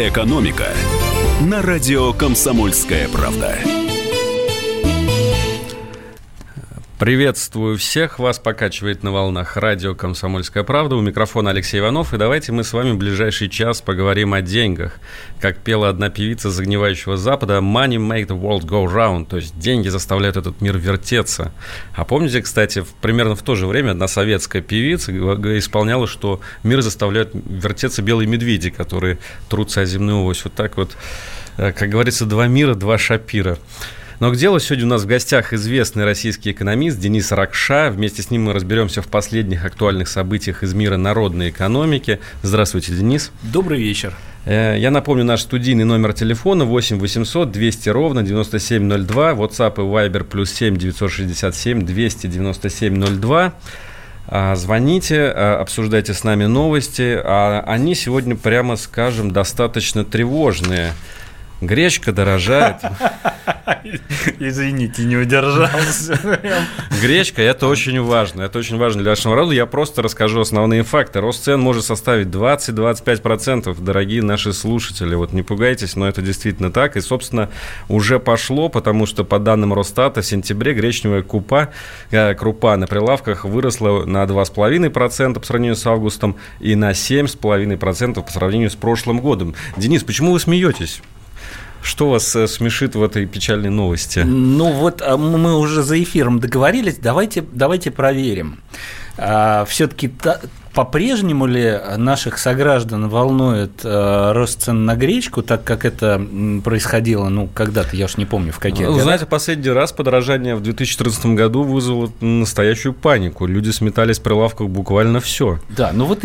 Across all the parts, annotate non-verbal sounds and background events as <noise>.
«Экономика» на радио «Комсомольская правда». Приветствую всех. Вас покачивает на волнах радио «Комсомольская правда». У микрофона Алексей Иванов. И давайте мы с вами в ближайший час поговорим о деньгах. Как пела одна певица загнивающего Запада, «Money make the world go round». То есть деньги заставляют этот мир вертеться. А помните, кстати, примерно в то же время одна советская певица исполняла, что мир заставляют вертеться белые медведи, которые трутся о земную ось. Вот так вот, э, как говорится, два мира, два шапира. Но к делу сегодня у нас в гостях известный российский экономист Денис Ракша. Вместе с ним мы разберемся в последних актуальных событиях из мира народной экономики. Здравствуйте, Денис. Добрый вечер. Э, я напомню наш студийный номер телефона 8 800 200 ровно 9702, WhatsApp и Viber плюс 7 967 297 02. Звоните, а, обсуждайте с нами новости. А они сегодня, прямо скажем, достаточно тревожные. Гречка дорожает. <laughs> Извините, не удержался. Гречка – это очень важно. Это очень важно для нашего народа. Я просто расскажу основные факты. Рост цен может составить 20-25%. Дорогие наши слушатели, вот не пугайтесь, но это действительно так. И, собственно, уже пошло, потому что по данным Росстата в сентябре гречневая купа, э, крупа на прилавках выросла на 2,5% по сравнению с августом и на 7,5% по сравнению с прошлым годом. Денис, почему вы смеетесь? Что вас э, смешит в этой печальной новости? Ну вот а мы уже за эфиром договорились, давайте, давайте проверим. А, Все-таки по-прежнему ли наших сограждан волнует э, рост цен на гречку, так как это происходило, ну, когда-то, я уж не помню, в какие Вы годах? знаете, последний раз подорожание в 2014 году вызвало настоящую панику. Люди сметали с прилавков буквально все. Да, ну вот,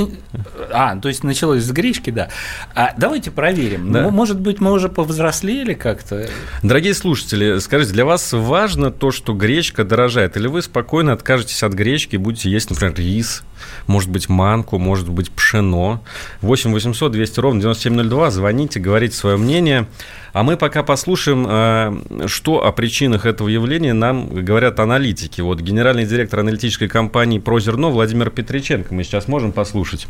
а, то есть началось с гречки, да. А давайте проверим. Да. Может быть, мы уже повзрослели как-то? Дорогие слушатели, скажите, для вас важно то, что гречка дорожает, или вы спокойно откажетесь от гречки и будете есть, например, рис, может быть, манку, может быть, пшено. 8 800 200 ровно 9702. Звоните, говорите свое мнение. А мы пока послушаем, э, что о причинах этого явления нам говорят аналитики. Вот генеральный директор аналитической компании «Прозерно» Владимир Петриченко. Мы сейчас можем послушать.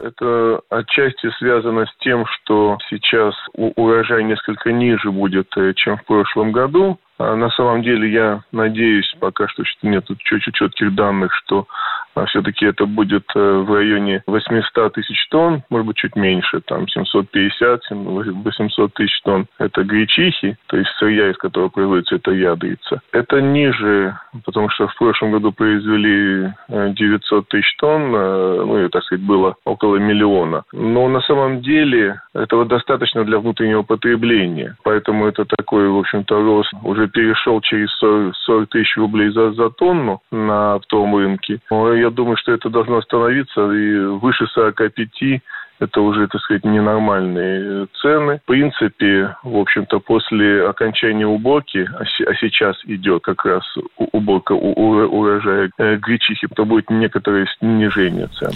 Это отчасти связано с тем, что сейчас урожай несколько ниже будет, э, чем в прошлом году. А на самом деле я надеюсь, пока что нет чуть-чуть четких данных, что а все-таки это будет э, в районе 800 тысяч тонн, может быть, чуть меньше, там 750-800 тысяч тонн. Это гречихи, то есть сырья, из которого производится эта ядрица. Это ниже, потому что в прошлом году произвели 900 э, тысяч тонн, э, ну, и, так сказать, было около миллиона. Но на самом деле этого достаточно для внутреннего потребления. Поэтому это такой, в общем-то, рост уже перешел через 40, 40 тысяч рублей за, за тонну на оптовом рынке. Я думаю, что это должно остановиться и выше 45 это уже, так сказать, ненормальные цены. В принципе, в общем-то, после окончания уборки, а, а сейчас идет как раз уборка урожая э, гречихи, то будет некоторое снижение цен.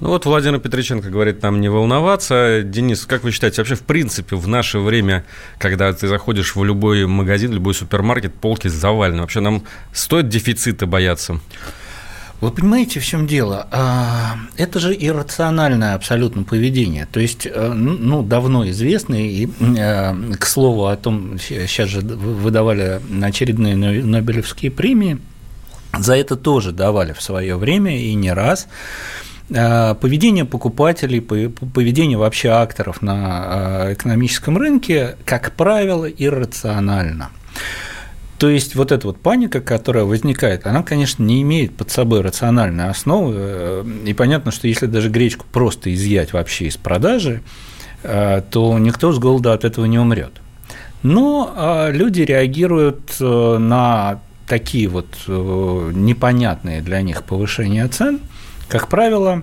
Ну вот Владимир Петриченко говорит нам не волноваться. Денис, как вы считаете, вообще в принципе в наше время, когда ты заходишь в любой магазин, любой супермаркет, полки завалены, вообще нам стоит дефицита бояться? Вы понимаете, в чем дело? А, это же иррациональное абсолютно поведение. То есть, э, ну, ну, давно известно, и, э, к слову, о том, сейчас же выдавали очередные Нобелевские премии, за это тоже давали в свое время и не раз. А, поведение покупателей, поведение вообще акторов на экономическом рынке, как правило, иррационально. То есть вот эта вот паника, которая возникает, она, конечно, не имеет под собой рациональной основы. Э, и понятно, что если даже гречку просто изъять вообще из продажи, э, то никто с голода от этого не умрет. Но э, люди реагируют на такие вот непонятные для них повышения цен, как правило,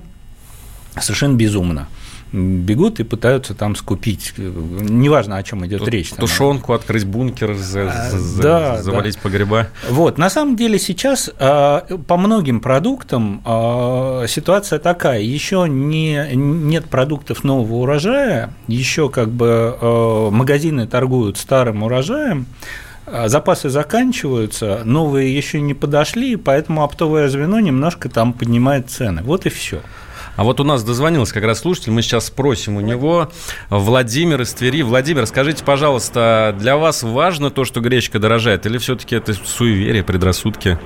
совершенно безумно бегут и пытаются там скупить. Неважно, о чем идет Тут речь. Тушенку, там. открыть бункер, за, а, за, да, завалить да. погреба. Вот, на самом деле сейчас а, по многим продуктам а, ситуация такая. Еще не, нет продуктов нового урожая, еще как бы магазины торгуют старым урожаем, запасы заканчиваются, новые еще не подошли, поэтому оптовое звено немножко там поднимает цены. Вот и все. А вот у нас дозвонился как раз слушатель, мы сейчас спросим у него. Владимир из Твери. Владимир, скажите, пожалуйста, для вас важно то, что гречка дорожает, или все-таки это суеверие, предрассудки?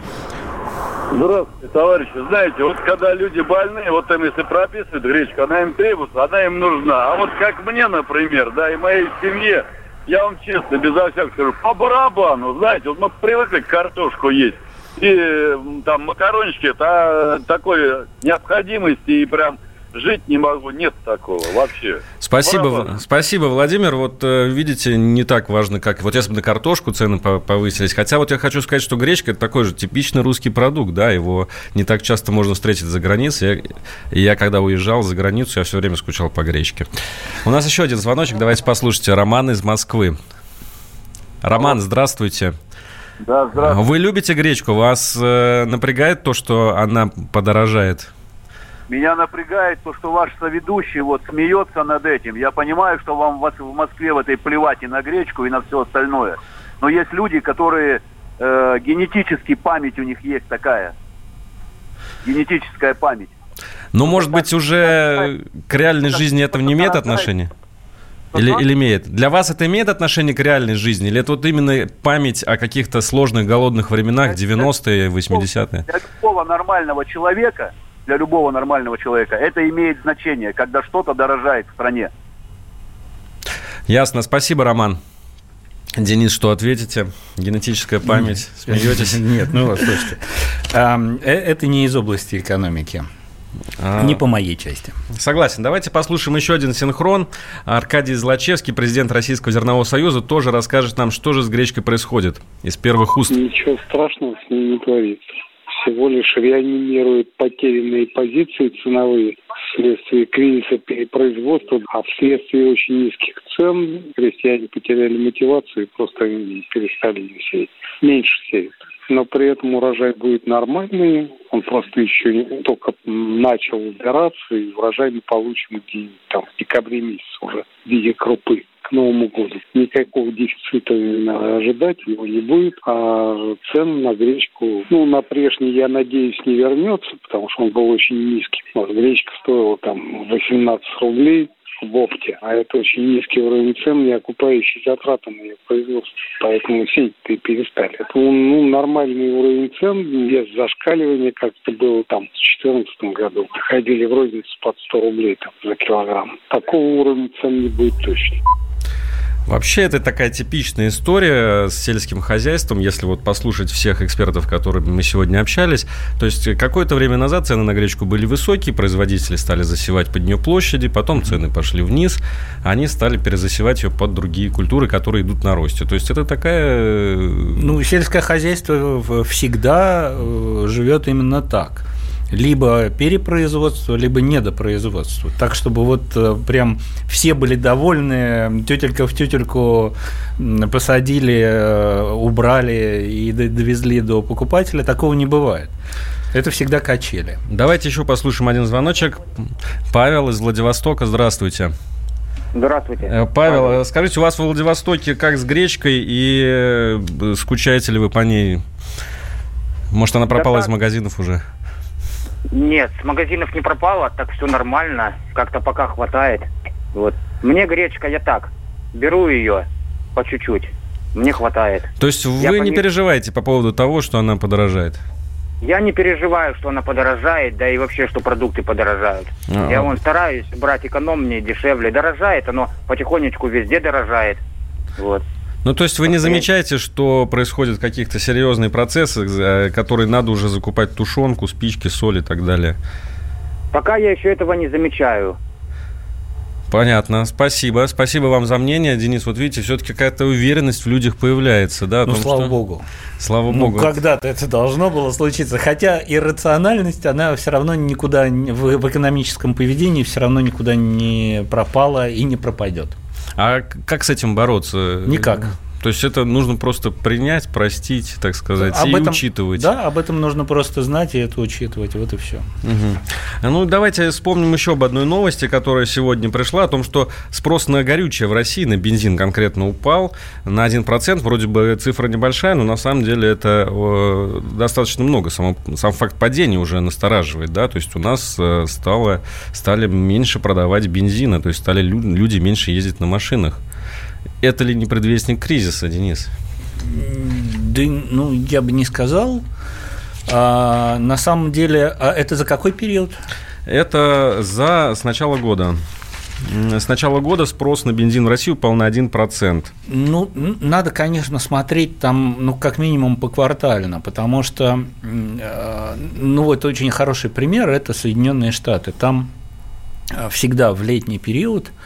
Здравствуйте, товарищи. Знаете, вот когда люди больные, вот им если прописывают гречку, она им требуется, она им нужна. А вот как мне, например, да, и моей семье, я вам честно, безо всякого скажу, по барабану, знаете, вот мы привыкли картошку есть. И там макарончики, это такой необходимости и прям жить не могу, нет такого вообще. Спасибо, Браво. спасибо, Владимир. Вот э, видите, не так важно, как вот если бы на картошку цены повысились. Хотя вот я хочу сказать, что гречка это такой же типичный русский продукт, да, его не так часто можно встретить за границей. Я, я когда уезжал за границу, я все время скучал по гречке. У нас еще один звоночек, давайте послушайте. Роман из Москвы. Роман, здравствуйте. Да, здравствуйте. Вы любите гречку? Вас э, напрягает то, что она подорожает? Меня напрягает то, что ваш соведущий вот смеется над этим. Я понимаю, что вам в Москве в этой плевать и на гречку, и на все остальное. Но есть люди, которые э, генетически память у них есть такая. Генетическая память. Ну, может быть, уже к реальной жизни этого не имеет отношения? Или, или имеет? Для вас это имеет отношение к реальной жизни? Или это вот именно память о каких-то сложных голодных временах 90-е, 80-е? Для любого нормального человека для любого нормального человека. Это имеет значение, когда что-то дорожает в стране. Ясно. Спасибо, Роман. Денис, что ответите? Генетическая память? Смеетесь? <laughs> Нет, ну, слушайте. Э, это не из области экономики. А... Не по моей части. Согласен. Давайте послушаем еще один синхрон. Аркадий Злачевский, президент Российского зернового союза, тоже расскажет нам, что же с гречкой происходит из первых уст. Ничего страшного с ней не творится всего лишь реанимирует потерянные позиции ценовые вследствие кризиса перепроизводства, а вследствие очень низких цен крестьяне потеряли мотивацию и просто перестали сеять. Меньше сеют. Но при этом урожай будет нормальный, он просто еще только начал убираться, и урожай мы получим где-нибудь там в декабре месяце уже в виде крупы. Новому году. Никакого дефицита ожидать его не будет, а цены на гречку, ну, на прежний, я надеюсь, не вернется, потому что он был очень низкий. Вот, гречка стоила там 18 рублей, в опте, а это очень низкий уровень цен, не окупающий затраты на ее производство. Поэтому сеять-то и перестали. Это ну, нормальный уровень цен, без зашкаливания, как это было там в 2014 году. Доходили в розницу под 100 рублей там, за килограмм. Такого уровня цен не будет точно. Вообще, это такая типичная история с сельским хозяйством, если вот послушать всех экспертов, которыми мы сегодня общались. То есть, какое-то время назад цены на гречку были высокие, производители стали засевать под нее площади, потом цены пошли вниз, они стали перезасевать ее под другие культуры, которые идут на росте. То есть, это такая... Ну, сельское хозяйство всегда э, живет именно так либо перепроизводство, либо недопроизводство. Так, чтобы вот э, прям все были довольны, тетелька в тетельку посадили, э, убрали и довезли до покупателя, такого не бывает. Это всегда качели. Давайте еще послушаем один звоночек. Павел из Владивостока, здравствуйте. Здравствуйте. Э, Павел, Павел, скажите, у вас в Владивостоке как с гречкой и скучаете ли вы по ней? Может, она пропала да из магазинов уже? Нет, с магазинов не пропало, так все нормально, как-то пока хватает. Вот. Мне гречка, я так, беру ее по чуть-чуть, мне хватает. То есть вы я не по... переживаете по поводу того, что она подорожает? Я не переживаю, что она подорожает, да и вообще, что продукты подорожают. А-а. Я вон стараюсь брать экономнее, дешевле. Дорожает, оно потихонечку везде дорожает. Вот. Ну, то есть вы не замечаете, что происходят каких-то серьезные процессы, э, которые надо уже закупать тушенку, спички, соль и так далее? Пока я еще этого не замечаю. Понятно, спасибо. Спасибо вам за мнение, Денис. Вот видите, все-таки какая-то уверенность в людях появляется, да? Ну, том, слава что... богу. Слава ну, богу. когда-то это должно было случиться. Хотя иррациональность, она все равно никуда в экономическом поведении все равно никуда не пропала и не пропадет. А как с этим бороться? Никак. То есть это нужно просто принять, простить, так сказать, об и этом, учитывать. Да, об этом нужно просто знать и это учитывать. Вот и все. Угу. Ну, давайте вспомним еще об одной новости, которая сегодня пришла, о том, что спрос на горючее в России, на бензин конкретно упал на 1%. Вроде бы цифра небольшая, но на самом деле это достаточно много. Сам, сам факт падения уже настораживает. Да? То есть у нас э, стало, стали меньше продавать бензина, то есть стали люди меньше ездить на машинах. Это ли не предвестник кризиса, Денис? Да, ну, я бы не сказал. А, на самом деле, а это за какой период? Это за с начала года. С начала года спрос на бензин в России упал на 1%. Ну, надо, конечно, смотреть там, ну, как минимум поквартально, потому что, э, ну, вот очень хороший пример – это Соединенные Штаты. Там э, всегда в летний период а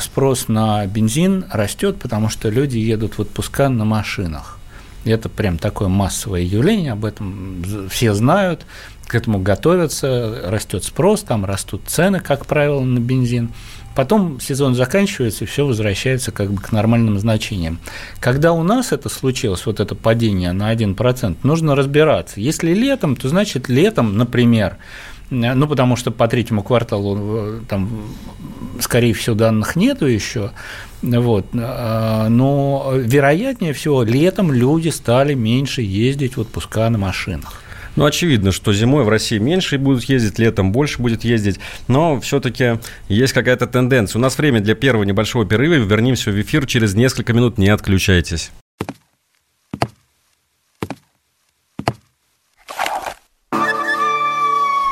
спрос на бензин растет, потому что люди едут в отпуска на машинах. Это прям такое массовое явление, об этом все знают, к этому готовятся, растет спрос, там растут цены, как правило, на бензин. Потом сезон заканчивается, и все возвращается как бы к нормальным значениям. Когда у нас это случилось, вот это падение на 1%, нужно разбираться. Если летом, то значит летом, например, ну, потому что по третьему кварталу э, там, скорее всего, данных нету еще, вот, а, но вероятнее всего летом люди стали меньше ездить в отпуска на машинах. Ну, очевидно, что зимой в России меньше будут ездить, летом больше будет ездить, но все-таки есть какая-то тенденция. У нас время для первого небольшого перерыва, вернемся в эфир через несколько минут, не отключайтесь.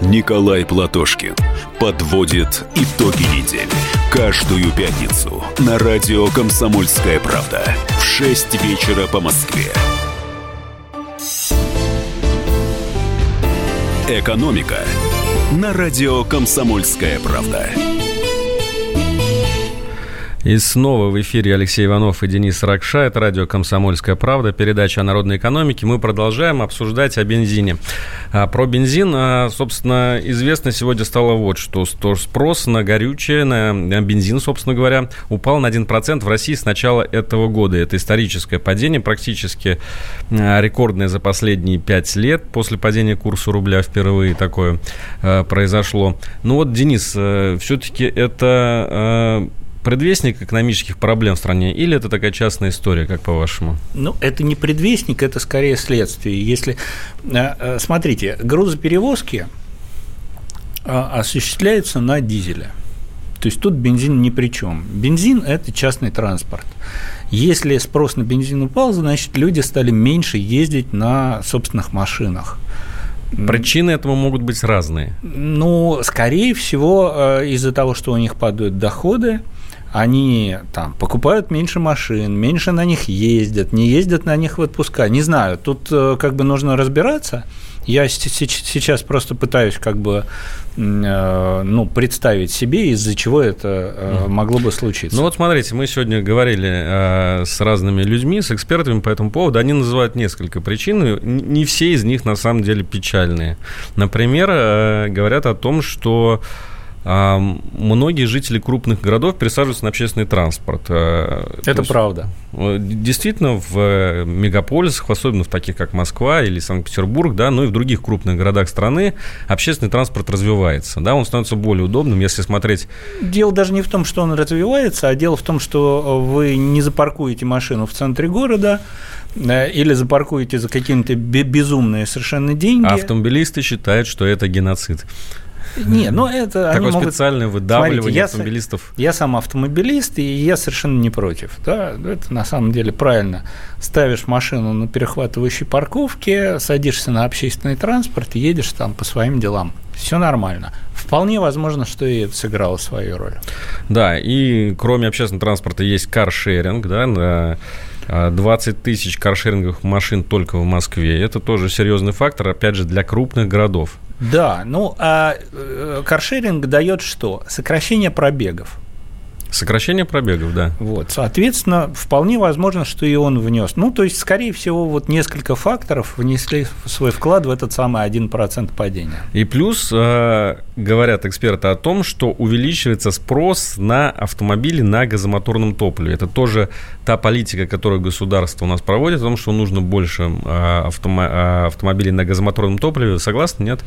Николай Платошкин подводит итоги недели. Каждую пятницу на радио «Комсомольская правда» в 6 вечера по Москве. «Экономика» на радио «Комсомольская правда». И снова в эфире Алексей Иванов и Денис Ракша. Это радио «Комсомольская правда», передача о народной экономике. Мы продолжаем обсуждать о бензине. А про бензин, а, собственно, известно сегодня стало вот что. Спрос на горючее, на бензин, собственно говоря, упал на 1% в России с начала этого года. Это историческое падение, практически а, рекордное за последние 5 лет. После падения курса рубля впервые такое произошло. Ну вот, Денис, э, все-таки это предвестник экономических проблем в стране, или это такая частная история, как по-вашему? Ну, это не предвестник, это скорее следствие. Если, э, э, смотрите, грузоперевозки э, осуществляются на дизеле. То есть тут бензин ни при чем. Бензин – это частный транспорт. Если спрос на бензин упал, значит, люди стали меньше ездить на собственных машинах. Причины этому могут быть разные. Ну, скорее всего, из-за того, что у них падают доходы, они там покупают меньше машин, меньше на них ездят, не ездят на них в отпуска. Не знаю, тут э, как бы нужно разбираться. Я сейчас просто пытаюсь как бы э, ну, представить себе, из-за чего это э, могло бы случиться. Ну вот смотрите, мы сегодня говорили с разными людьми, с экспертами по этому поводу. Они называют несколько причин, не все из них на самом деле печальные. Например, говорят о том, что многие жители крупных городов пересаживаются на общественный транспорт. Э, Это есть, правда. Э, действительно, в мегаполисах, особенно в таких, как Москва или Санкт-Петербург, да, ну и в других крупных городах страны, общественный транспорт развивается. Да, он становится более удобным, если смотреть... Дело даже не в том, что он развивается, а дело в том, что вы не запаркуете машину в центре города, э, или запаркуете за какие-то безумные совершенно деньги. автомобилисты считают, что это геноцид. Не, ну это Такое могут... специальное выдавливание Смотрите, я, автомобилистов. Я сам автомобилист, и я совершенно не против. Да? Это на самом деле правильно. Ставишь машину на перехватывающей парковке, садишься на общественный транспорт едешь там по своим делам. Все нормально. Вполне возможно, что и это сыграло свою роль. Да, и кроме общественного транспорта есть каршеринг, да, 20 а тысяч каршеринговых машин только в Москве. Это тоже серьезный фактор, опять же, для крупных городов. Да, ну а э, каршеринг дает что? Сокращение пробегов. Сокращение пробегов, да. Вот, соответственно, вполне возможно, что и он внес. Ну, то есть, скорее всего, вот несколько факторов внесли свой вклад в этот самый 1% падения. И плюс э, говорят эксперты о том, что увеличивается спрос на автомобили на газомоторном топливе. Это тоже та политика, которую государство у нас проводит, о том, что нужно больше э, автомо- э, автомобилей на газомоторном топливе. Согласны, нет?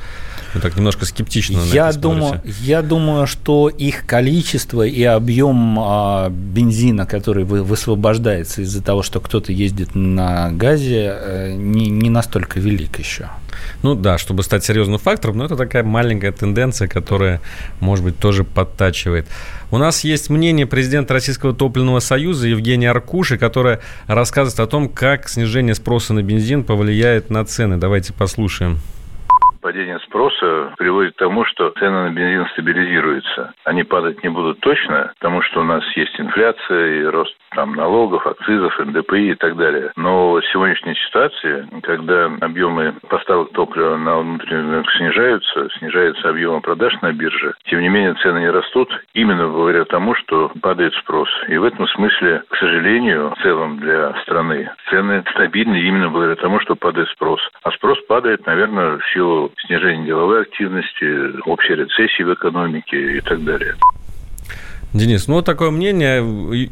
Вы так немножко скептично на я думаю, Я думаю, что их количество и объем а, бензина, который вы, высвобождается из-за того, что кто-то ездит на газе, э, не, не настолько велик еще. Ну да, чтобы стать серьезным фактором, но это такая маленькая тенденция, которая, может быть, тоже подтачивает. У нас есть мнение президента Российского топливного союза Евгения Аркуши, которая рассказывает о том, как снижение спроса на бензин повлияет на цены. Давайте послушаем падение спроса приводит к тому, что цены на бензин стабилизируются. Они падать не будут точно, потому что у нас есть инфляция и рост там, налогов, акцизов, НДПИ и так далее. Но в сегодняшней ситуации, когда объемы поставок топлива на внутренний рынок снижаются, снижаются объемы продаж на бирже, тем не менее цены не растут, именно благодаря тому, что падает спрос. И в этом смысле, к сожалению, в целом для страны цены стабильны именно благодаря тому, что падает спрос. А спрос падает, наверное, в силу снижения деловой активности, общей рецессии в экономике и так далее. Денис, ну вот такое мнение.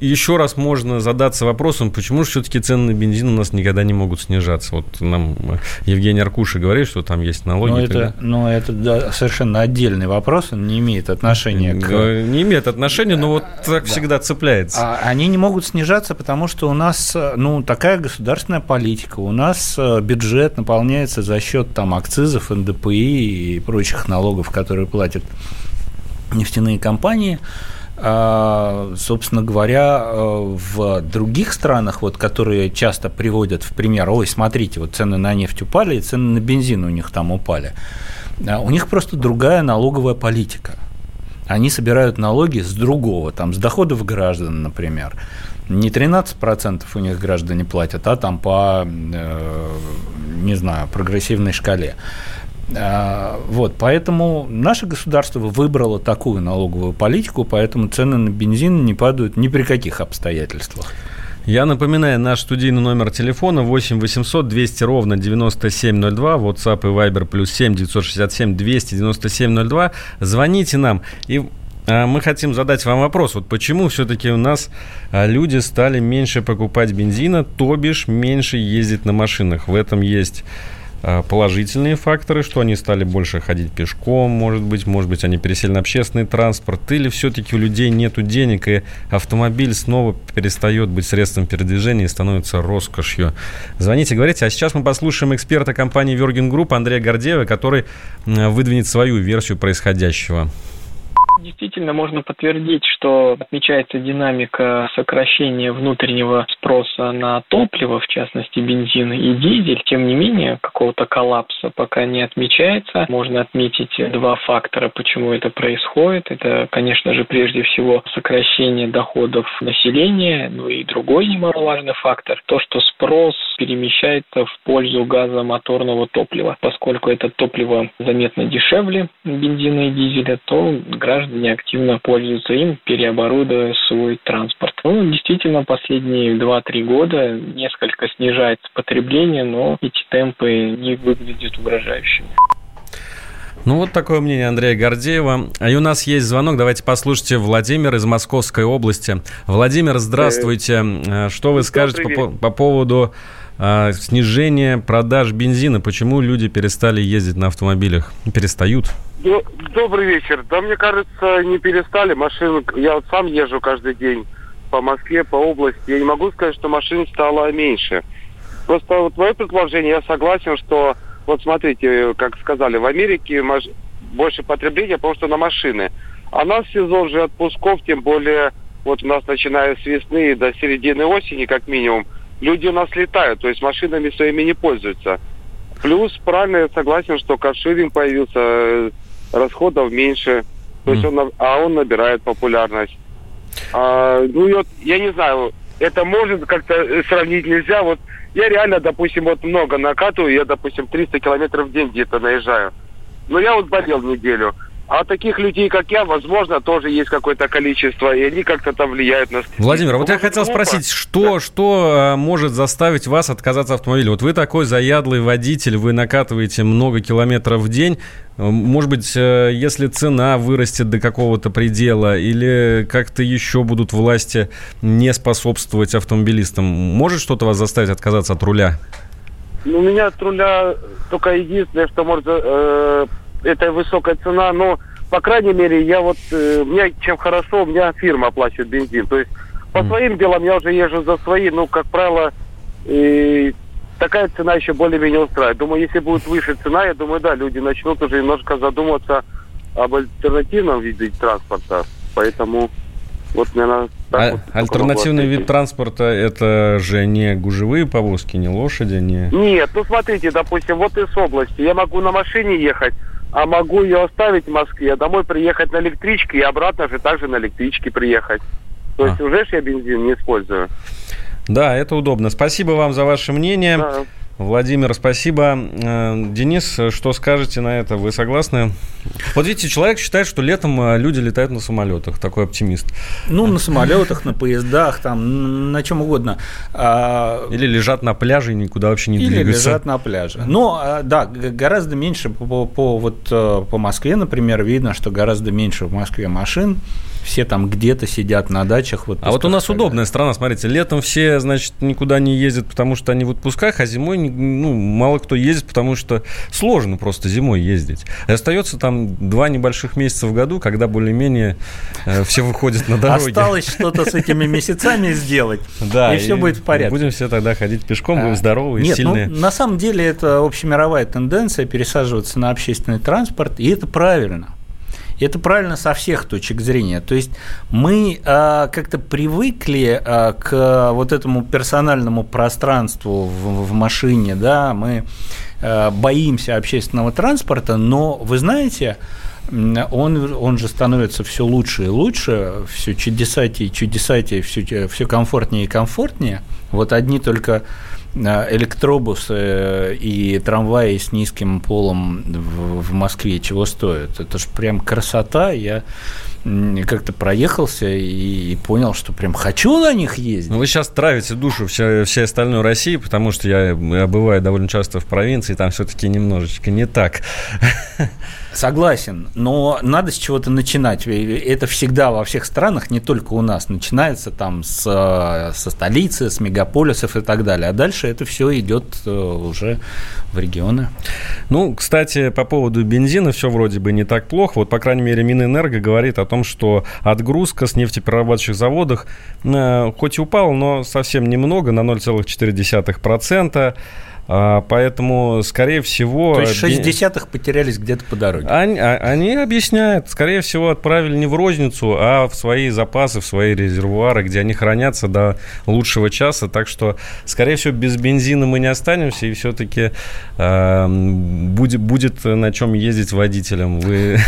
Еще раз можно задаться вопросом, почему же все-таки цены на бензин у нас никогда не могут снижаться. Вот нам Евгений Аркуша говорит, что там есть налоги. Но это, но это да, совершенно отдельный вопрос, он не имеет отношения к... Не имеет отношения, но вот так да. всегда цепляется. А они не могут снижаться, потому что у нас ну, такая государственная политика. У нас э, бюджет наполняется за счет там, акцизов, НДПИ и прочих налогов, которые платят нефтяные компании. А, собственно говоря, э, в других странах, вот, которые часто приводят в пример, ой, смотрите, вот цены на нефть упали, и цены на бензин у них там упали, а, у них просто другая налоговая политика. Они собирают налоги с другого, там, с доходов граждан, например. Не 13% у них граждане платят, а там по, э, не знаю, прогрессивной шкале. А, вот, поэтому наше государство выбрало такую налоговую политику, поэтому цены на бензин не падают ни при каких обстоятельствах. Я напоминаю, наш студийный номер телефона 8 800 200 ровно 9702, WhatsApp и Viber плюс 7 967 297 02. Звоните нам. И а, мы хотим задать вам вопрос. Вот почему все-таки у нас а, люди стали меньше покупать бензина, то бишь меньше ездить на машинах. В этом есть положительные факторы, что они стали больше ходить пешком, может быть, может быть, они пересели на общественный транспорт, или все-таки у людей нет денег, и автомобиль снова перестает быть средством передвижения и становится роскошью. Звоните, говорите. А сейчас мы послушаем эксперта компании Virgin Group Андрея Гордеева, который выдвинет свою версию происходящего. Действительно, можно подтвердить, что отмечается динамика сокращения внутреннего спроса на топливо, в частности бензин и дизель. Тем не менее, какого-то коллапса пока не отмечается. Можно отметить два фактора, почему это происходит. Это, конечно же, прежде всего сокращение доходов населения, ну и другой немаловажный фактор, то, что спрос перемещается в пользу газомоторного топлива. Поскольку это топливо заметно дешевле бензина и дизеля, то граждане граждане активно пользуются им, переоборудуя свой транспорт. Ну, действительно, последние 2-3 года несколько снижается потребление, но эти темпы не выглядят угрожающими. Ну, вот такое мнение Андрея Гордеева. А и у нас есть звонок. Давайте послушайте Владимир из Московской области. Владимир, здравствуйте. Э, что вы скажете по, по поводу а, снижения продаж бензина? Почему люди перестали ездить на автомобилях? Перестают? Добрый вечер. Да, мне кажется, не перестали. Машин, я вот сам езжу каждый день по Москве, по области. Я не могу сказать, что машин стало меньше. Просто вот мое предположение, я согласен, что, вот смотрите, как сказали, в Америке маш... больше потребления, что на машины. А нас сезон же отпусков, тем более, вот у нас начиная с весны до середины осени, как минимум, люди у нас летают, то есть машинами своими не пользуются. Плюс, правильно, я согласен, что каршеринг появился, расходов меньше, то есть он, а он набирает популярность. А, ну, я, я не знаю, это может как-то э, сравнить нельзя. Вот я реально, допустим, вот много накатываю, я, допустим, 300 километров в день где-то наезжаю. Но я вот болел неделю. А таких людей, как я, возможно, тоже есть какое-то количество, и они как-то там влияют на... Владимир, вот я хотел спросить, что, что может заставить вас отказаться от автомобиля? Вот вы такой заядлый водитель, вы накатываете много километров в день. Может быть, э, если цена вырастет до какого-то предела, или как-то еще будут власти не способствовать автомобилистам, может что-то вас заставить отказаться от руля? Ну, у меня от руля только единственное, что может э, это высокая цена, но, по крайней мере, я вот, э, мне чем хорошо, у меня фирма оплачивает бензин. То есть по своим делам я уже езжу за свои, ну, как правило, э, такая цена еще более-менее устраивает. Думаю, если будет выше цена, я думаю, да, люди начнут уже немножко задумываться об альтернативном виде транспорта. Поэтому вот, наверное, а, вот альтернативный вид транспорта это же не гужевые повозки, не лошади, не. Нет, ну смотрите, допустим, вот из области я могу на машине ехать, а могу ее оставить в Москве, а домой приехать на электричке и обратно же также на электричке приехать. То есть А. уже ж я бензин не использую. Да, это удобно. Спасибо вам за ваше мнение. Да. Владимир, спасибо. Э, Денис, что скажете на это? Вы согласны? Вот видите, человек считает, что летом э, люди летают на самолетах. Такой оптимист. Ну, на самолетах, на поездах, там, на чем угодно. А, Или лежат на пляже и никуда вообще не Или двигаются. лежат на пляже. Но, а, да, гораздо меньше по, по- по- вот, э, по Москве, например, видно, что гораздо меньше в Москве машин. Все там где-то сидят на дачах. в А вот у нас и удобная страна, смотрите, летом все, значит, никуда не ездят, потому что они в отпусках, а зимой, ну, мало кто ездит, потому что сложно просто зимой ездить. И остается там два небольших месяца в году, когда более-менее э, все выходят на дороги. Осталось что-то с этими месяцами сделать, <laughs> Да, и все будет в порядке. Будем все тогда ходить пешком, будем А, здоровые, Нет, сильные. ну, на самом деле это общемировая тенденция пересаживаться на общественный транспорт, и это правильно. Это правильно со всех точек зрения. То есть мы а, как-то привыкли а, к вот этому персональному пространству в, в машине, да, мы а, боимся общественного транспорта, но вы знаете, он, он же становится все лучше и лучше, все чудесатее и чудесатее, все, все комфортнее и комфортнее. Вот одни только электробусы и трамваи с низким полом в, Москве чего стоят. Это же прям красота. Я как-то проехался и, и понял, что прям хочу на них ездить. Ну, вы сейчас травите душу всей, всей остальной России, потому что я, я бываю довольно часто в провинции, там все-таки немножечко не так. <laughs> Согласен, но надо с чего-то начинать. Это всегда во всех странах, не только у нас, начинается там с, э, со столицы, с мегаполисов и так далее. А дальше это все идет э, уже в регионы. Ну, кстати, по поводу бензина все вроде бы не так плохо. Вот, по крайней мере, Минэнерго говорит о том, что отгрузка с нефтеперерабатывающих заводах э, хоть и упала, но совсем немного, на 0,4%. А, Поэтому, скорее всего... То есть бен- 6 десятых потерялись где-то по дороге. Они, а- они объясняют, скорее всего, отправили не в розницу, а в свои запасы, в свои резервуары, где они хранятся до лучшего часа. Так что, скорее всего, без бензина мы не останемся, и все-таки будет, будет на чем ездить водителям. Вы,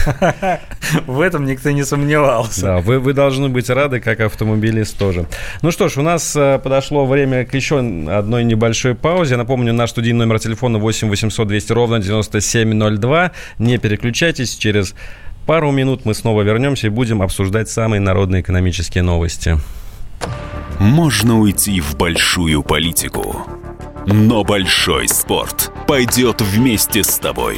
<laughs> В этом никто не сомневался. да, вы, вы должны быть рады, как автомобилист тоже. Ну что ж, у нас э, подошло время к еще одной небольшой паузе. Напомню, наш студийный номер телефона 8 800 200 ровно 9702. Не переключайтесь, через пару минут мы снова вернемся и будем обсуждать самые народные экономические новости. Можно уйти в большую политику, но большой спорт пойдет вместе с тобой.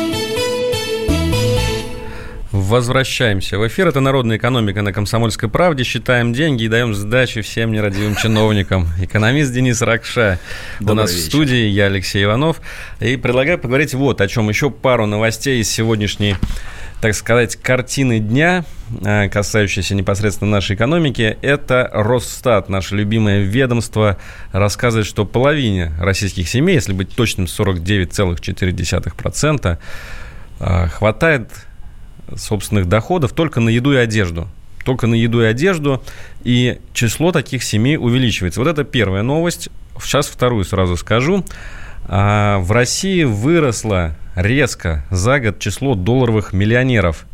Возвращаемся в эфир. Это «Народная экономика» на «Комсомольской правде». Считаем деньги и даем сдачи всем нерадивым чиновникам. Экономист Денис Ракша у Добрый нас в вечер. студии, я Алексей Иванов. И предлагаю поговорить вот о чем. Еще пару новостей из сегодняшней так сказать, картины дня, э, касающиеся непосредственно нашей экономики, это Росстат, наше любимое ведомство, рассказывает, что половине российских семей, если быть точным, 49,4%, э, хватает собственных доходов только на еду и одежду. Только на еду и одежду, и число таких семей увеличивается. Вот это первая новость. Сейчас вторую сразу скажу. А, в России выросло резко за год число долларовых миллионеров.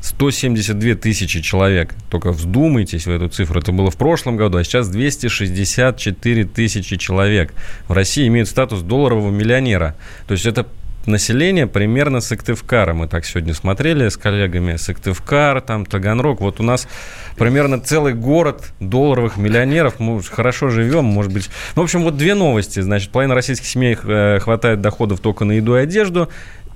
172 тысячи человек. Только вздумайтесь в эту цифру. Это было в прошлом году, а сейчас 264 тысячи человек в России имеют статус долларового миллионера. То есть это население примерно Сыктывкара. Мы так сегодня смотрели с коллегами. Сыктывкар, там, Таганрог. Вот у нас примерно целый город долларовых миллионеров. Мы хорошо живем, может быть. Ну, в общем, вот две новости. Значит, половина российских семей э, хватает доходов только на еду и одежду.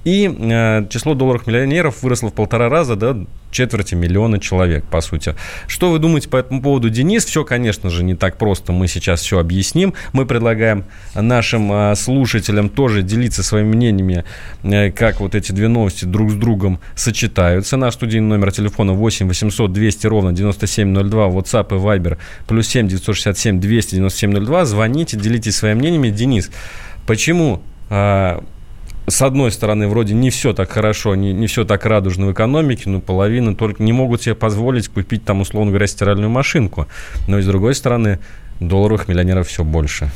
И э, число долларовых миллионеров выросло в полтора раза до четверти миллиона человек, по сути. Что вы думаете по этому поводу, Денис? Все, конечно же, не так просто. Мы сейчас все объясним. Мы предлагаем нашим э, слушателям тоже делиться своими мнениями, э, как вот эти две новости друг с другом сочетаются. Наш студийный номер телефона 8 800 200 ровно 9702, WhatsApp и Viber плюс 7 967 200 9702. Звоните, делитесь своими мнениями. Денис, почему э, с одной стороны, вроде не все так хорошо, не, не все так радужно в экономике, но половина только не могут себе позволить купить там, условно говоря, стиральную машинку. Но и с другой стороны, долларовых миллионеров все больше.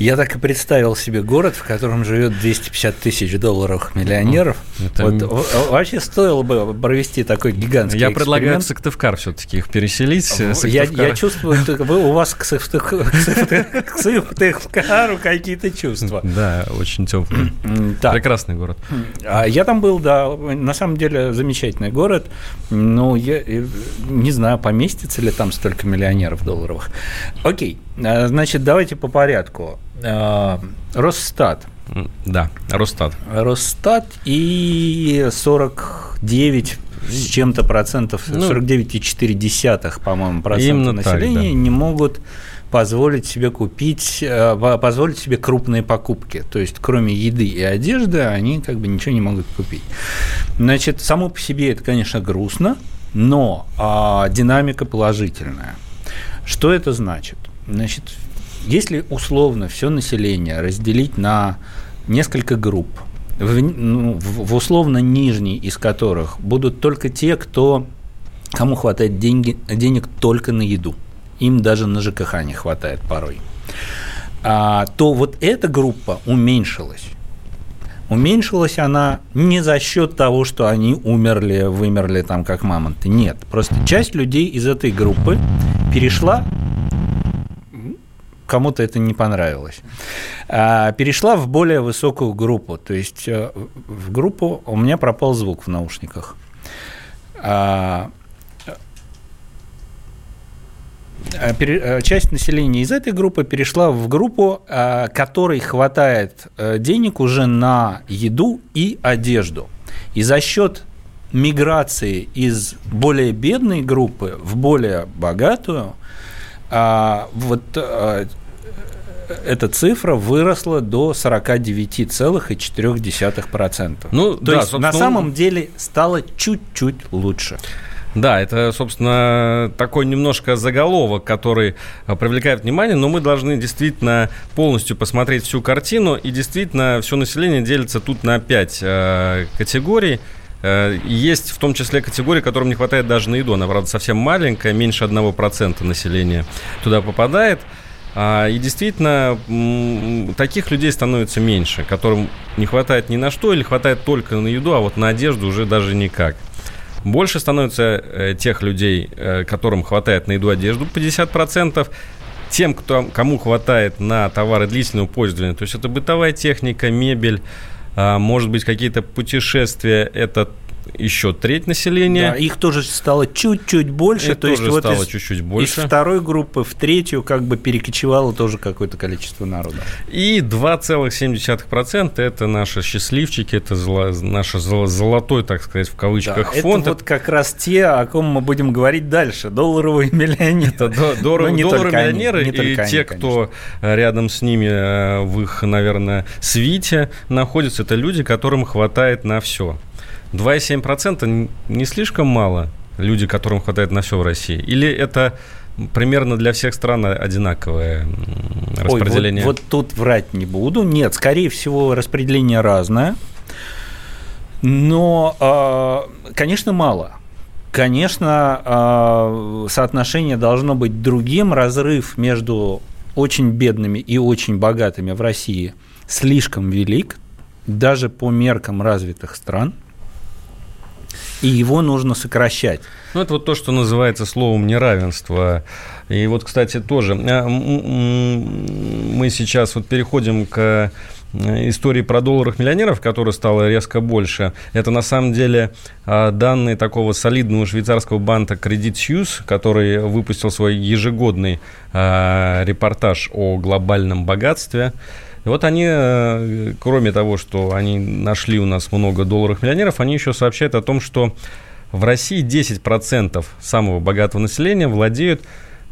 Я так и представил себе город, в котором живет 250 тысяч долларов миллионеров. Это... Вот, вообще стоило бы провести такой гигантский Я эксперимент. предлагаю в Сыктывкар все-таки их переселить. Я, я чувствую, вы, у вас к Сыктывкару какие-то чувства. <laughs> Да, очень теплый. Прекрасный город. А я там был, да, на самом деле замечательный город. Ну, я не знаю, поместится ли там столько миллионеров долларовых. Окей, значит, давайте по порядку. А, Росстат. Да, Росстат. Росстат и 49 с чем-то процентов, ну, 49,4, по-моему, процента населения так, да. не могут позволить себе купить, э, позволить себе крупные покупки. То есть, кроме еды и одежды, они как бы ничего не могут купить. Значит, само по себе это, конечно, грустно, но а, динамика положительная. Что это значит? Значит, если условно все население разделить на несколько групп, в, ну, в условно нижней из которых будут только те, кто кому хватает деньги, денег только на еду, им даже на ЖКХ не хватает порой, а, то вот эта группа уменьшилась. Уменьшилась она не за счет того, что они умерли, вымерли там как мамонты. Нет, просто часть людей из этой группы перешла кому-то это не понравилось. А, перешла в более высокую группу, то есть э, в группу у меня пропал звук в наушниках. А, а, часть населения из этой группы перешла в группу, которой хватает э, денег уже на еду и одежду. И за счет миграции из более бедной группы в более богатую, вот эта цифра выросла до 49,4%. Ну, То да, есть на самом деле стало чуть-чуть лучше. Да, это, собственно, такой немножко заголовок, который а, привлекает внимание, но мы должны действительно полностью посмотреть всю картину, и действительно все население делится тут на пять э, категорий. Э, есть в том числе категории, которым не хватает даже на еду. Она, правда, совсем маленькая, меньше 1% населения туда попадает. А, и действительно, таких людей становится меньше, которым не хватает ни на что или хватает только на еду, а вот на одежду уже даже никак. Больше становится э, тех людей, э, которым хватает на еду одежду, 50%. Тем, кто, кому хватает на товары длительного пользования, то есть это бытовая техника, мебель, может быть, какие-то путешествия, это еще треть населения. Да, их тоже стало чуть-чуть больше. Их то тоже есть стало вот из, чуть-чуть больше. Из второй группы в третью как бы перекочевало тоже какое-то количество народа. И 2,7% это наши счастливчики, это зло, наш золотой, так сказать, в кавычках да, фонд. Это вот как раз те, о ком мы будем говорить дальше. Долларовые <laughs> миллионеры. Это долларовые миллионеры и те, кто рядом с ними э, в их, наверное, свите находятся, это люди, которым хватает на все. 2,7% не слишком мало люди, которым хватает на все в России? Или это примерно для всех стран одинаковое распределение? Ой, вот, вот тут врать не буду. Нет, скорее всего, распределение разное. Но, а, конечно, мало. Конечно, а, соотношение должно быть другим. Разрыв между очень бедными и очень богатыми в России слишком велик, даже по меркам развитых стран, и его нужно сокращать. Ну, это вот то, что называется словом неравенство. И вот, кстати, тоже а, мы сейчас вот переходим к Э, истории про долларах миллионеров, которая стала резко больше, это на самом деле а, данные такого солидного швейцарского банка Credit Suisse, который выпустил свой ежегодный репортаж о глобальном богатстве. И вот они, э, кроме того, что они нашли у нас много долларов миллионеров, они еще сообщают о том, что в России 10% самого богатого населения владеют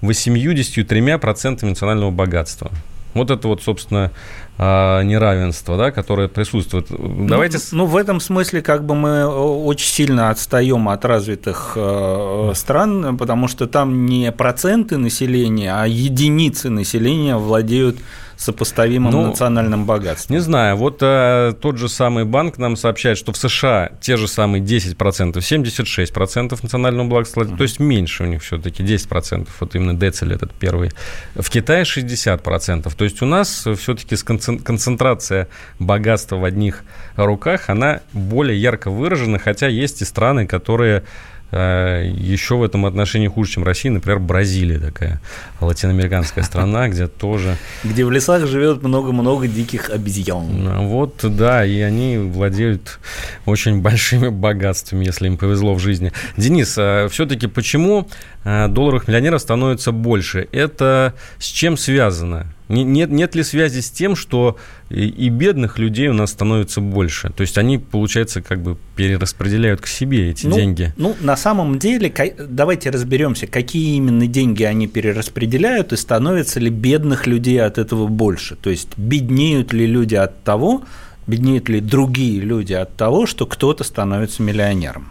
83% национального богатства. Вот это вот, собственно, а, неравенство, да, которое присутствует. Давайте... Ну, ну, в этом смысле как бы мы очень сильно отстаем от развитых э, стран, потому что там не проценты населения, а единицы населения владеют сопоставимым ну, национальным богатством? Не знаю. Вот э, тот же самый банк нам сообщает, что в США те же самые 10%, 76% национального благословения, mm-hmm. то есть меньше у них все-таки 10%, вот именно децель этот первый. В Китае 60%. То есть у нас все-таки концентрация богатства в одних руках, она более ярко выражена, хотя есть и страны, которые еще в этом отношении хуже, чем Россия, например, Бразилия такая латиноамериканская страна, где тоже... Где в лесах живет много-много диких обезьян. Вот, да, и они владеют очень <laughs> большими богатствами, если им повезло в жизни. Денис, а все-таки почему долларовых миллионеров становится больше? Это с чем связано? Нет, нет ли связи с тем, что и бедных людей у нас становится больше? То есть они, получается, как бы перераспределяют к себе эти ну, деньги? Ну, на самом деле, давайте разберемся, какие именно деньги они перераспределяют, и становится ли бедных людей от этого больше. То есть беднеют ли люди от того, беднеют ли другие люди от того, что кто-то становится миллионером?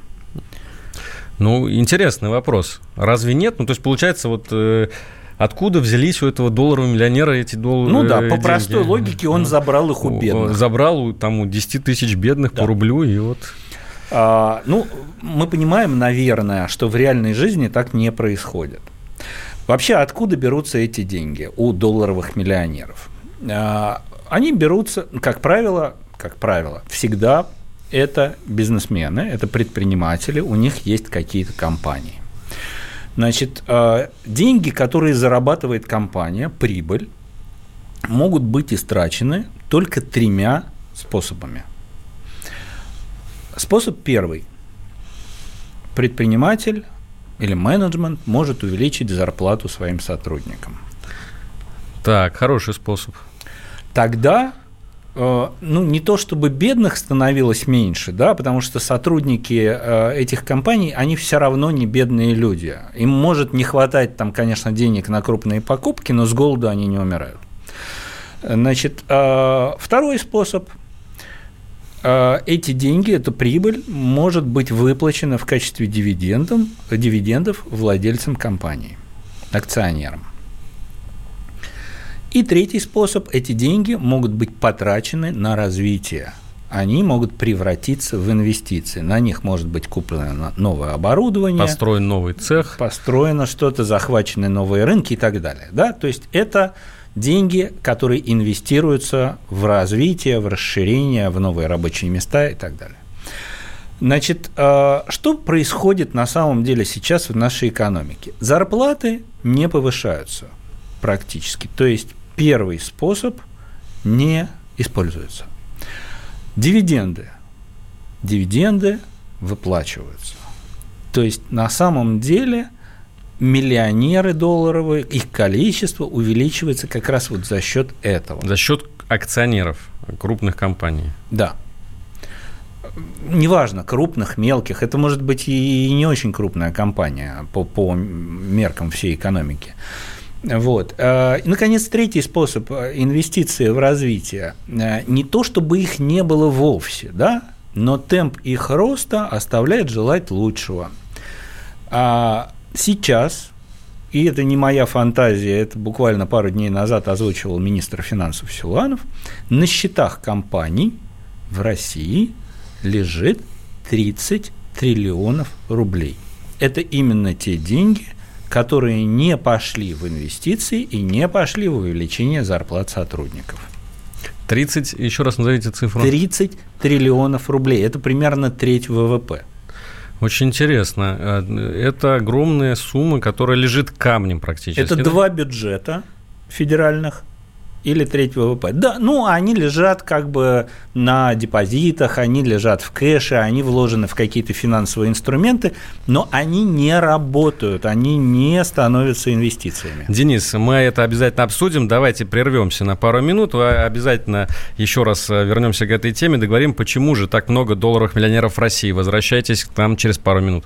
Ну, интересный вопрос. Разве нет? Ну, то есть, получается, вот э, Откуда взялись у этого долларового миллионера эти доллары? Ну да, по деньги? простой логике он забрал их у бедных. Забрал там у 10 тысяч бедных да. по рублю, и вот... А, ну, мы понимаем, наверное, что в реальной жизни так не происходит. Вообще, откуда берутся эти деньги у долларовых миллионеров? А, они берутся, как правило, как правило, всегда это бизнесмены, это предприниматели, у них есть какие-то компании. Значит, э, деньги, которые зарабатывает компания, прибыль, могут быть истрачены только тремя способами. Способ первый. Предприниматель или менеджмент может увеличить зарплату своим сотрудникам. Так, хороший способ. Тогда ну, не то чтобы бедных становилось меньше, да, потому что сотрудники э, этих компаний, они все равно не бедные люди. Им может не хватать, там, конечно, денег на крупные покупки, но с голоду они не умирают. Значит, э, второй способ эти деньги, эта прибыль может быть выплачена в качестве дивидендов, дивидендов владельцам компании, акционерам. И третий способ – эти деньги могут быть потрачены на развитие. Они могут превратиться в инвестиции. На них может быть куплено новое оборудование. Построен новый цех. Построено что-то, захвачены новые рынки и так далее. Да? То есть это деньги, которые инвестируются в развитие, в расширение, в новые рабочие места и так далее. Значит, э, что происходит на самом деле сейчас в нашей экономике? Зарплаты не повышаются практически. То есть первый способ не используется. Дивиденды. Дивиденды выплачиваются. То есть на самом деле миллионеры долларовые, их количество увеличивается как раз вот за счет этого. За счет акционеров крупных компаний. Да. Неважно, крупных, мелких, это может быть и не очень крупная компания по, по меркам всей экономики. Вот. Э, и, наконец, третий способ э, инвестиции в развитие. Э, не то, чтобы их не было вовсе, да, но темп их роста оставляет желать лучшего. А сейчас, и это не моя фантазия, это буквально пару дней назад озвучивал министр финансов Силуанов, на счетах компаний в России лежит 30 триллионов рублей. Это именно те деньги, которые не пошли в инвестиции и не пошли в увеличение зарплат сотрудников. 30, еще раз назовите цифру. 30 триллионов рублей. Это примерно треть ВВП. Очень интересно. Это огромная сумма, которая лежит камнем практически. Это да? два бюджета федеральных или треть ВВП. Да, ну, они лежат как бы на депозитах, они лежат в кэше, они вложены в какие-то финансовые инструменты, но они не работают, они не становятся инвестициями. Денис, мы это обязательно обсудим. Давайте прервемся на пару минут. Обязательно еще раз э, вернемся к этой теме, договорим, почему же так много долларовых миллионеров в России. Возвращайтесь к нам через пару минут.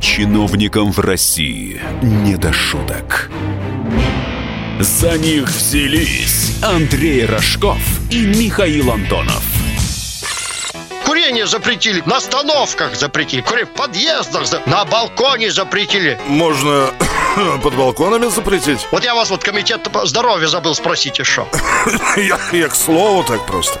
Чиновникам в России не до шуток. За них взялись Андрей Рожков и Михаил Антонов. Курение запретили, на остановках запретили, курение в подъездах, на балконе запретили. Можно <coughs> под балконами запретить? Вот я вас вот комитет здоровья забыл спросить еще. <laughs> я, я к слову так просто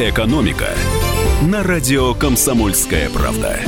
«Экономика» на радио «Комсомольская правда».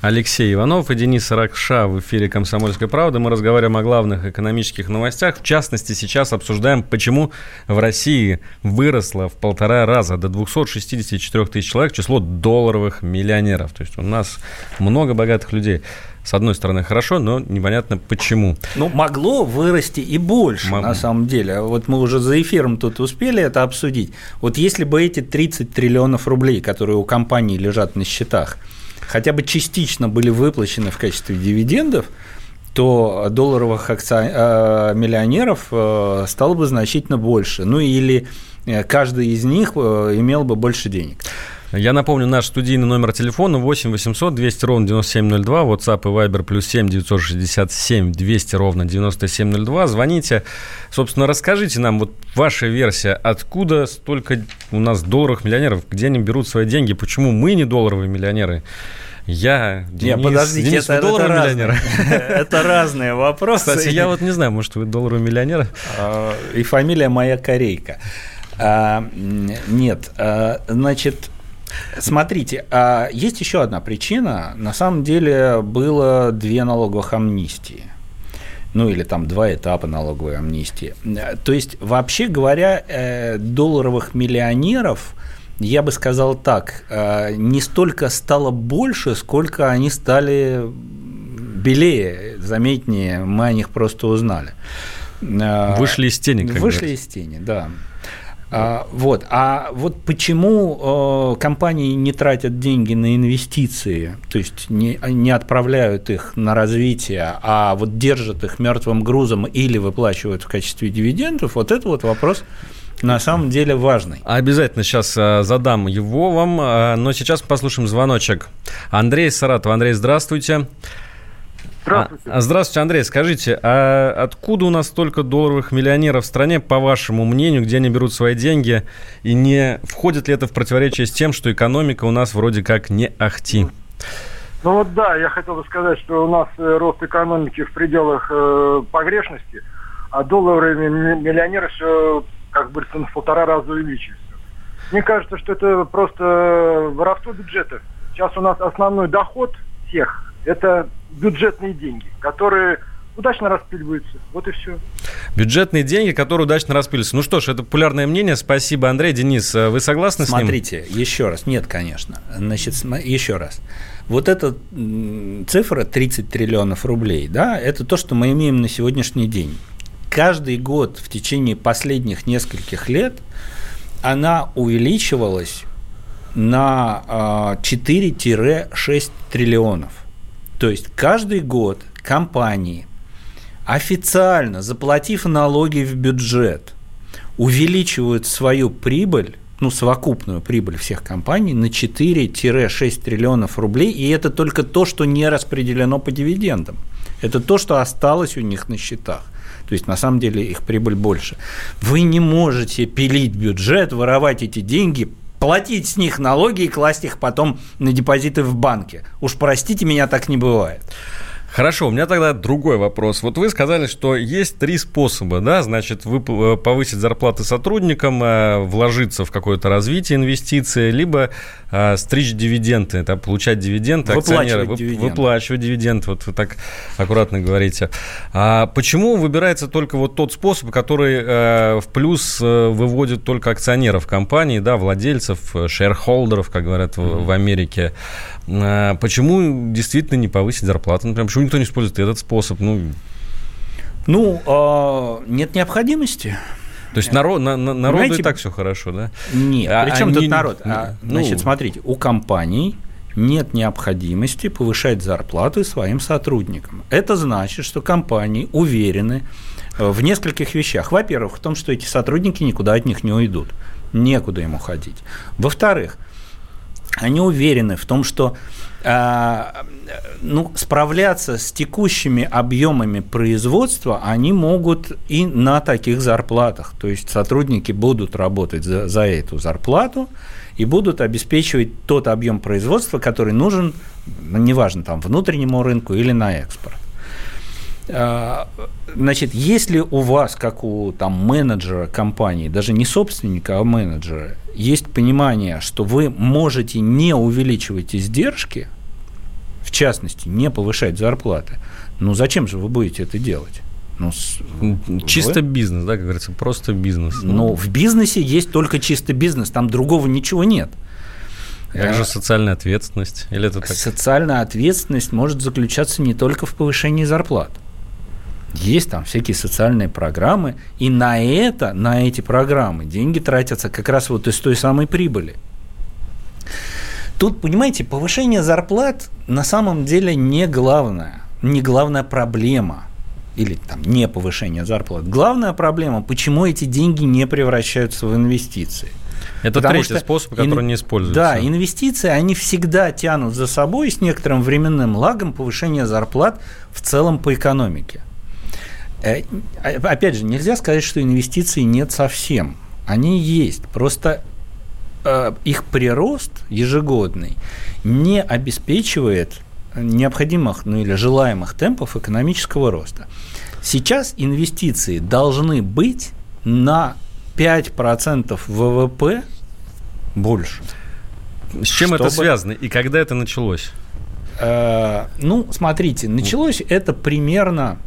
Алексей Иванов и Денис Ракша в эфире «Комсомольской правды». Мы разговариваем о главных экономических новостях. В частности, сейчас обсуждаем, почему в России выросло в полтора раза до 264 тысяч человек число долларовых миллионеров. То есть у нас много богатых людей с одной стороны, хорошо, но непонятно почему. Ну, могло вырасти и больше, Мог... на самом деле. Вот мы уже за эфиром тут успели это обсудить. Вот если бы эти 30 триллионов рублей, которые у компании лежат на счетах, хотя бы частично были выплачены в качестве дивидендов, то долларовых акци... Э, миллионеров э, стало бы значительно больше. Ну или э, каждый из них имел бы больше денег. Я напомню, наш студийный номер телефона 8 800 200 ровно 9702, WhatsApp и Viber плюс 7 967 200 ровно 9702. Звоните. Собственно, расскажите нам, вот ваша версия, откуда столько у нас долларовых миллионеров, где они берут свои деньги, почему мы не долларовые миллионеры? Я, Денис, не, подождите, Денис, это, это, разные, <laughs> это разные вопросы. Кстати, я вот не знаю, может, вы долларовый миллионер? А, и фамилия моя Корейка. А, нет, а, значит, Смотрите, а есть еще одна причина. На самом деле было две налоговых амнистии ну или там два этапа налоговой амнистии. То есть, вообще говоря, э, долларовых миллионеров, я бы сказал так, э, не столько стало больше, сколько они стали белее, заметнее, мы о них просто узнали. Вышли из тени. Вышли из тени, да. А, вот. А вот почему э, компании не тратят деньги на инвестиции, то есть не, не отправляют их на развитие, а вот держат их мертвым грузом или выплачивают в качестве дивидендов, вот это вот вопрос на самом деле важный. Обязательно сейчас э, задам его вам, э, но сейчас послушаем звоночек. Андрей Саратов. Андрей, здравствуйте. Здравствуйте. А, здравствуйте, Андрей. Скажите, а откуда у нас столько долларовых миллионеров в стране, по вашему мнению, где они берут свои деньги, и не входит ли это в противоречие с тем, что экономика у нас вроде как не ахти? Ну вот да, я хотел бы сказать, что у нас э, рост экономики в пределах э, погрешности, а долларовые миллионеры все, как бы, в полтора раза увеличиваются. Мне кажется, что это просто воровство бюджета. Сейчас у нас основной доход всех это бюджетные деньги, которые удачно распиливаются. Вот и все. Бюджетные деньги, которые удачно распиливаются. Ну что ж, это популярное мнение. Спасибо, Андрей. Денис, э, вы согласны Смотрите, с ним? Смотрите, еще раз. Нет, конечно. Значит, еще раз. Вот эта цифра 30 триллионов рублей, да, это то, что мы имеем на сегодняшний день. каждый год в течение последних нескольких лет она увеличивалась на 4-6 а, триллионов. То есть каждый год компании, официально заплатив налоги в бюджет, увеличивают свою прибыль ну, совокупную прибыль всех компаний на 4-6 триллионов рублей, и это только то, что не распределено по дивидендам. Это то, что осталось у них на счетах. То есть, на самом деле, их прибыль больше. Вы не можете пилить бюджет, воровать эти деньги, платить с них налоги и класть их потом на депозиты в банке. Уж простите, меня так не бывает. Хорошо, у меня тогда другой вопрос. Вот вы сказали, что есть три способа, да, значит, вы э, повысить зарплаты сотрудникам, э, вложиться в какое-то развитие инвестиции, либо э, стричь дивиденды, да, получать дивиденды, акционеры, вы, дивиденды. выплачивать дивиденды, вот вы так аккуратно говорите. А почему выбирается только вот тот способ, который в плюс выводит только акционеров компании, да, владельцев, шерхолдеров, как говорят mm-hmm. в Америке? Почему действительно не повысить зарплату, например, Почему никто не использует этот способ? Ну, ну э, нет необходимости. То есть народ, на, на, народу Понимаете? и так все хорошо, да? Нет, а, причем тут народ? А, ну, значит, смотрите, у компаний нет необходимости повышать зарплаты своим сотрудникам. Это значит, что компании уверены э, в нескольких вещах. Во-первых, в том, что эти сотрудники никуда от них не уйдут. Некуда им уходить. Во-вторых, они уверены в том, что а, ну, справляться с текущими объемами производства они могут и на таких зарплатах. То есть сотрудники будут работать за, за эту зарплату и будут обеспечивать тот объем производства, который нужен, ну, неважно, там, внутреннему рынку или на экспорт. А, значит, если у вас, как у там, менеджера компании, даже не собственника, а менеджера, есть понимание, что вы можете не увеличивать издержки, в частности, не повышать зарплаты, ну зачем же вы будете это делать? Ну, чисто вы? бизнес, да, как говорится, просто бизнес. Ну, в бизнесе есть только чисто бизнес, там другого ничего нет. Как же социальная ответственность? Или это так? Социальная ответственность может заключаться не только в повышении зарплат. Есть там всякие социальные программы, и на это, на эти программы деньги тратятся как раз вот из той самой прибыли. Тут, понимаете, повышение зарплат на самом деле не главное, не главная проблема или там не повышение зарплат. Главная проблема, почему эти деньги не превращаются в инвестиции. Это Потому третий что способ, который ин... не используется. Да, инвестиции, они всегда тянут за собой с некоторым временным лагом повышение зарплат в целом по экономике. Э, опять же, нельзя сказать, что инвестиций нет совсем. Они есть. Просто э, их прирост ежегодный не обеспечивает необходимых ну, или желаемых темпов экономического роста. Сейчас инвестиции должны быть на 5% ВВП больше. С чем чтобы... это связано и когда это началось? Э, ну, смотрите, началось это примерно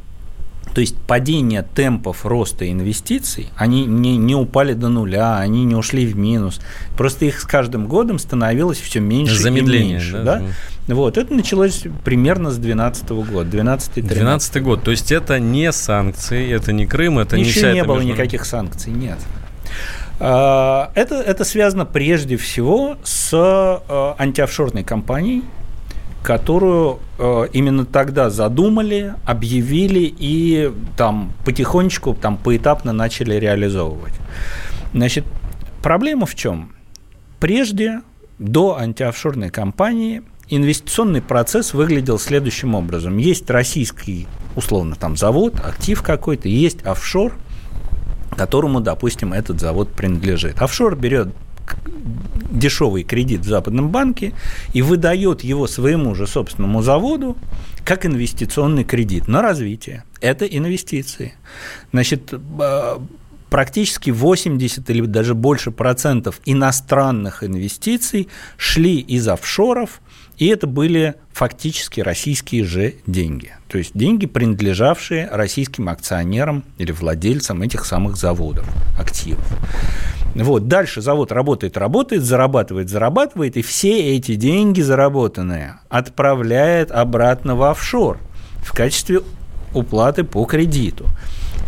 то есть падение темпов роста инвестиций, они не, не упали до нуля, они не ушли в минус. Просто их с каждым годом становилось все меньше Замедление, и меньше. Да? Да? Вот, это началось примерно с 2012 года, 12 12 год, то есть это не санкции, это не Крым, это Еще не вся не было между... никаких санкций, нет. А, это, это связано прежде всего с э, антиофшорной компанией, которую э, именно тогда задумали, объявили и там потихонечку, там поэтапно начали реализовывать. Значит, проблема в чем? Прежде, до антиофшорной компании, инвестиционный процесс выглядел следующим образом. Есть российский, условно, там завод, актив какой-то, есть офшор, которому, допустим, этот завод принадлежит. Офшор берет дешевый кредит в западном банке и выдает его своему же собственному заводу как инвестиционный кредит на развитие. Это инвестиции. Значит, э, практически 80 или даже больше процентов иностранных инвестиций шли из офшоров, и это были фактически российские же деньги. То есть деньги, принадлежавшие российским акционерам или владельцам этих самых заводов, активов. Вот, дальше завод работает, работает, зарабатывает, зарабатывает, и все эти деньги заработанные отправляет обратно в офшор в качестве уплаты по кредиту.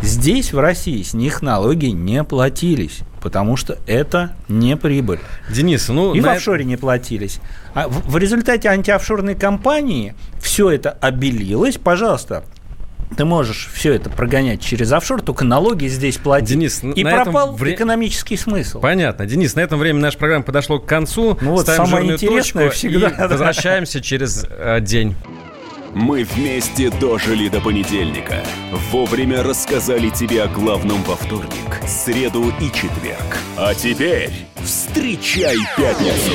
Здесь, в России, с них налоги не платились, потому что это не прибыль. Денис, ну... И в офшоре не платились. А в, в результате антиофшорной кампании все это обелилось. Пожалуйста, ты можешь все это прогонять через офшор, только налоги здесь платить. Денис, и на пропал этом вре... экономический смысл. Понятно. Денис, на этом время наша программа подошла к концу. Ну вот Ставим самое интересное точку всегда. И возвращаемся через э, день. Мы вместе дожили до понедельника. Вовремя рассказали тебе о главном во вторник, среду и четверг. А теперь встречай пятницу!